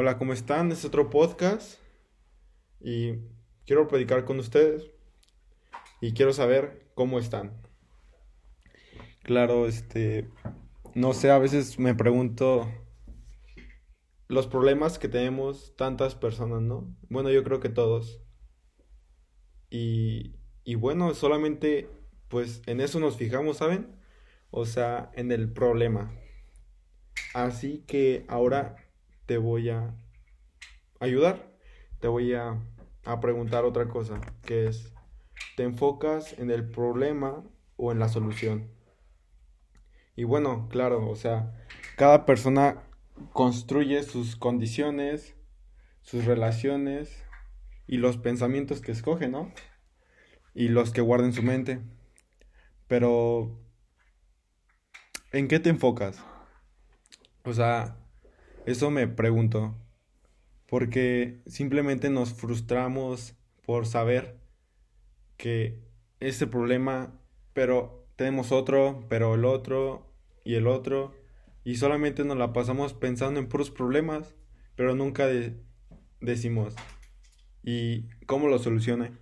Hola, ¿cómo están? Es otro podcast y quiero predicar con ustedes y quiero saber cómo están. Claro, este, no sé, a veces me pregunto los problemas que tenemos tantas personas, ¿no? Bueno, yo creo que todos. Y, y bueno, solamente pues en eso nos fijamos, ¿saben? O sea, en el problema. Así que ahora te voy a ayudar. Te voy a, preguntar otra cosa, que es, ¿te enfocas en el problema o en la solución? Y bueno, claro, o sea, cada persona construye sus condiciones, sus relaciones y los pensamientos que escoge, ¿no? Y los que guarda en su mente. Pero, ¿en qué te enfocas? O sea, eso me pregunto. Porque simplemente nos frustramos por saber que ese problema, pero tenemos otro, pero el otro y el otro. Y solamente nos la pasamos pensando en puros problemas, pero nunca decimos, ¿y cómo lo solucione?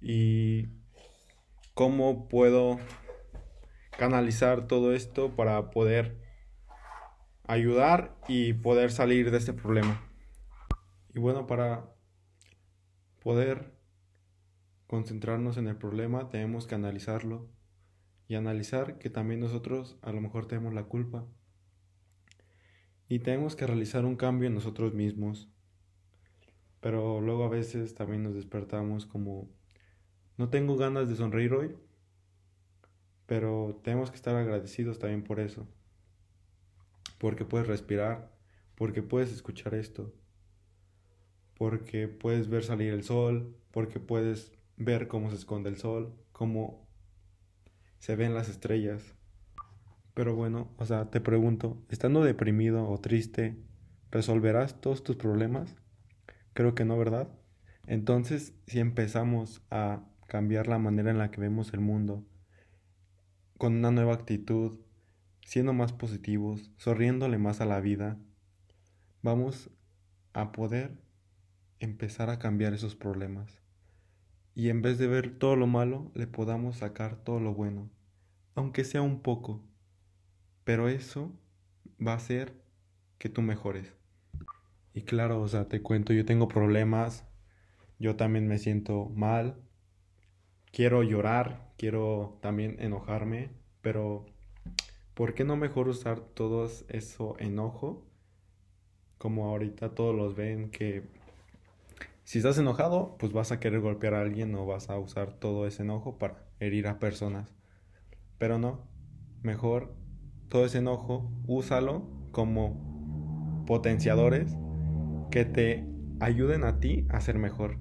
¿Y cómo puedo canalizar todo esto para poder ayudar y poder salir de este problema. Y bueno, para poder concentrarnos en el problema tenemos que analizarlo y analizar que también nosotros a lo mejor tenemos la culpa. Y tenemos que realizar un cambio en nosotros mismos. Pero luego a veces también nos despertamos como, no tengo ganas de sonreír hoy, pero tenemos que estar agradecidos también por eso porque puedes respirar, porque puedes escuchar esto, porque puedes ver salir el sol, porque puedes ver cómo se esconde el sol, cómo se ven las estrellas. Pero bueno, o sea, te pregunto, estando deprimido o triste, ¿resolverás todos tus problemas? Creo que no, ¿verdad? Entonces, si empezamos a cambiar la manera en la que vemos el mundo, con una nueva actitud, siendo más positivos, sonriéndole más a la vida, vamos a poder empezar a cambiar esos problemas. Y en vez de ver todo lo malo, le podamos sacar todo lo bueno, aunque sea un poco. Pero eso va a hacer que tú mejores. Y claro, o sea, te cuento, yo tengo problemas, yo también me siento mal, quiero llorar, quiero también enojarme, pero ¿por qué no mejor usar todo eso enojo? Como ahorita todos los ven que si estás enojado, pues vas a querer golpear a alguien o vas a usar todo ese enojo para herir a personas. Pero no, mejor todo ese enojo úsalo como potenciadores que te ayuden a ti a ser mejor.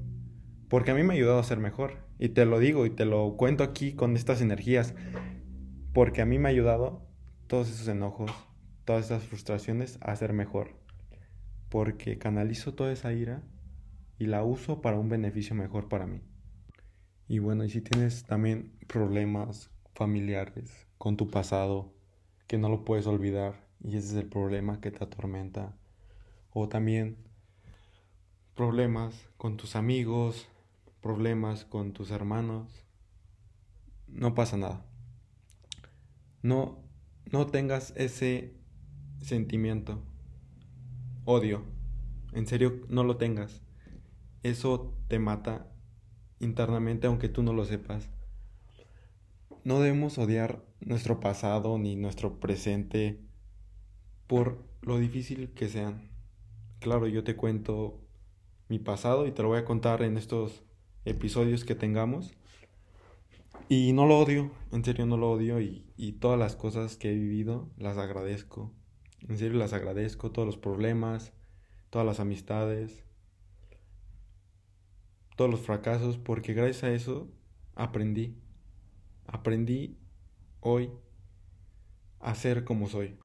Porque a mí me ha ayudado a ser mejor. Y te lo digo y te lo cuento aquí con estas energías. Porque a mí me ha ayudado todos esos enojos, todas esas frustraciones a ser mejor. Porque canalizo toda esa ira y la uso para un beneficio mejor para mí. Y bueno, y si tienes también problemas familiares con tu pasado que no lo puedes olvidar y ese es el problema que te atormenta. O también problemas con tus amigos, problemas con tus hermanos. No pasa nada. No no tengas ese sentimiento, odio. En serio, no lo tengas. Eso te mata internamente aunque tú no lo sepas. No debemos odiar nuestro pasado ni nuestro presente por lo difícil que sean. Claro, yo te cuento mi pasado y te lo voy a contar en estos episodios que tengamos. Y no lo odio, en serio no lo odio y, y, todas las cosas que he vivido las agradezco. En serio las agradezco, todos los problemas, todas las amistades, todos los fracasos, porque gracias a eso aprendí. Aprendí hoy a ser como soy.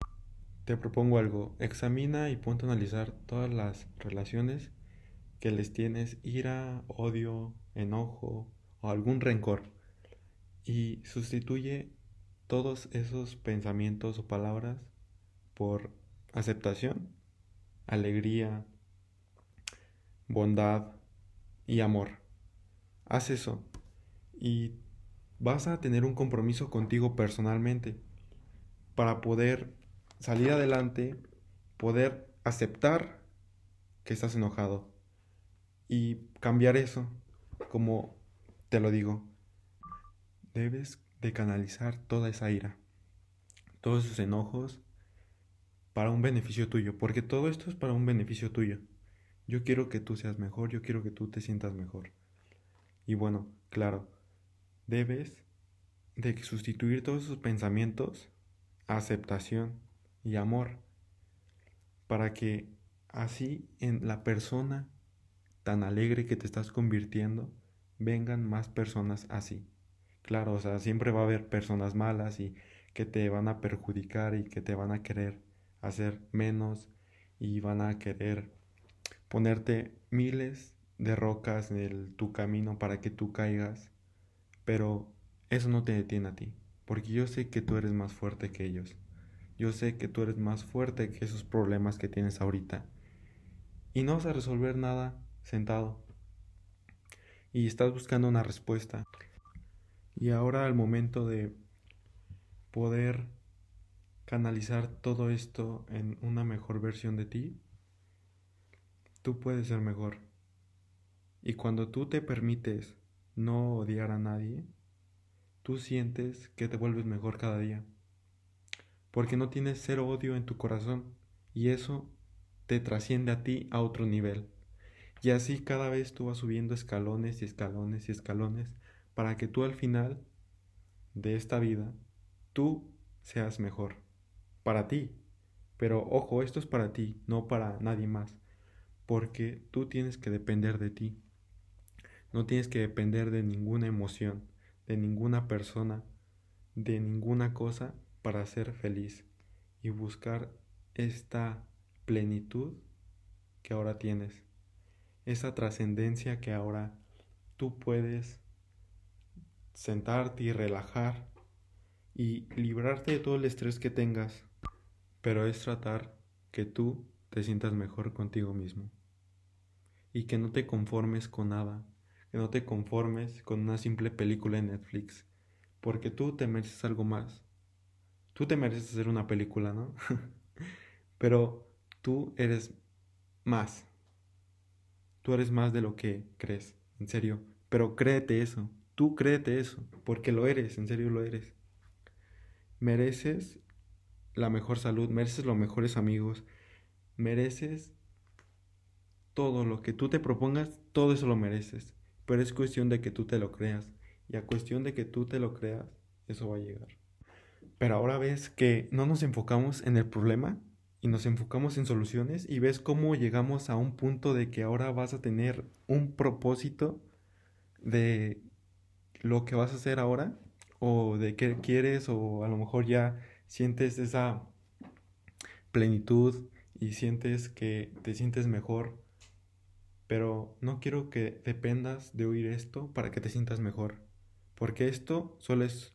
Te propongo algo, examina y ponte a analizar todas las relaciones que les tienes ira, odio, enojo o algún rencor y sustituye todos esos pensamientos o palabras por aceptación, alegría, bondad y amor. Haz eso y vas a tener un compromiso contigo personalmente para poder salir adelante, poder aceptar que estás enojado y cambiar eso, como te lo digo, debes de canalizar toda esa ira, todos esos enojos para un beneficio tuyo, porque todo esto es para un beneficio tuyo. Yo quiero que tú seas mejor, yo quiero que tú te sientas mejor. Y bueno, claro, debes de sustituir todos esos pensamientos aceptación y amor para que así en la persona tan alegre que te estás convirtiendo vengan más personas así. Claro, o sea, siempre va a haber personas malas y que te van a perjudicar y que te van a querer hacer menos y van a querer ponerte miles de rocas en tu camino para que tú caigas, pero eso no te detiene a ti, porque yo sé que tú eres más fuerte que ellos. Yo sé que tú eres más fuerte que esos problemas que tienes ahorita. Y no vas a resolver nada sentado. Y estás buscando una respuesta. Y ahora al momento de poder canalizar todo esto en una mejor versión de ti, tú puedes ser mejor. Y cuando tú te permites no odiar a nadie, tú sientes que te vuelves mejor cada día. Porque no tienes cero odio en tu corazón y eso te trasciende a ti a otro nivel. Y así cada vez tú vas subiendo escalones y escalones y escalones para que tú al final de esta vida tú seas mejor para ti. Pero ojo, esto es para ti, no para nadie más. Porque tú tienes que depender de ti. No tienes que depender de ninguna emoción, de ninguna persona, de ninguna cosa para ser feliz y buscar esta plenitud que ahora tienes. Esa trascendencia que ahora tú puedes sentarte y relajar y librarte de todo el estrés que tengas pero es tratar que tú te sientas mejor contigo mismo y que no te conformes con nada, que no te conformes con una simple película en Netflix, porque tú te mereces algo más. Tú te mereces hacer una película, ¿no? pero tú eres más. Tú eres más de lo que crees, en serio. Pero créete eso, tú créete eso, porque lo eres, en serio lo eres. Mereces la mejor salud, mereces los mejores amigos, mereces todo lo que tú te propongas, todo eso lo mereces. Pero es cuestión de que tú te lo creas. Y a cuestión de que tú te lo creas, eso va a llegar. Pero ahora ves que no nos enfocamos en el problema y nos enfocamos en soluciones y ves cómo llegamos a un punto de que ahora vas a tener un propósito de lo que vas a hacer ahora o de qué quieres o a lo mejor ya sientes esa plenitud y sientes que te sientes mejor, pero no quiero que dependas de oír esto para que te sientas mejor, porque esto solo es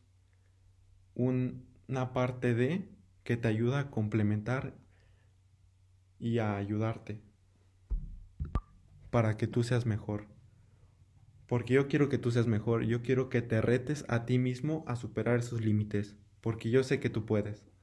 una parte de que te ayuda a complementar y a ayudarte para que tú seas mejor. Porque yo quiero que tú seas mejor, yo quiero que te retes a ti mismo a superar esos límites porque yo sé que tú puedes.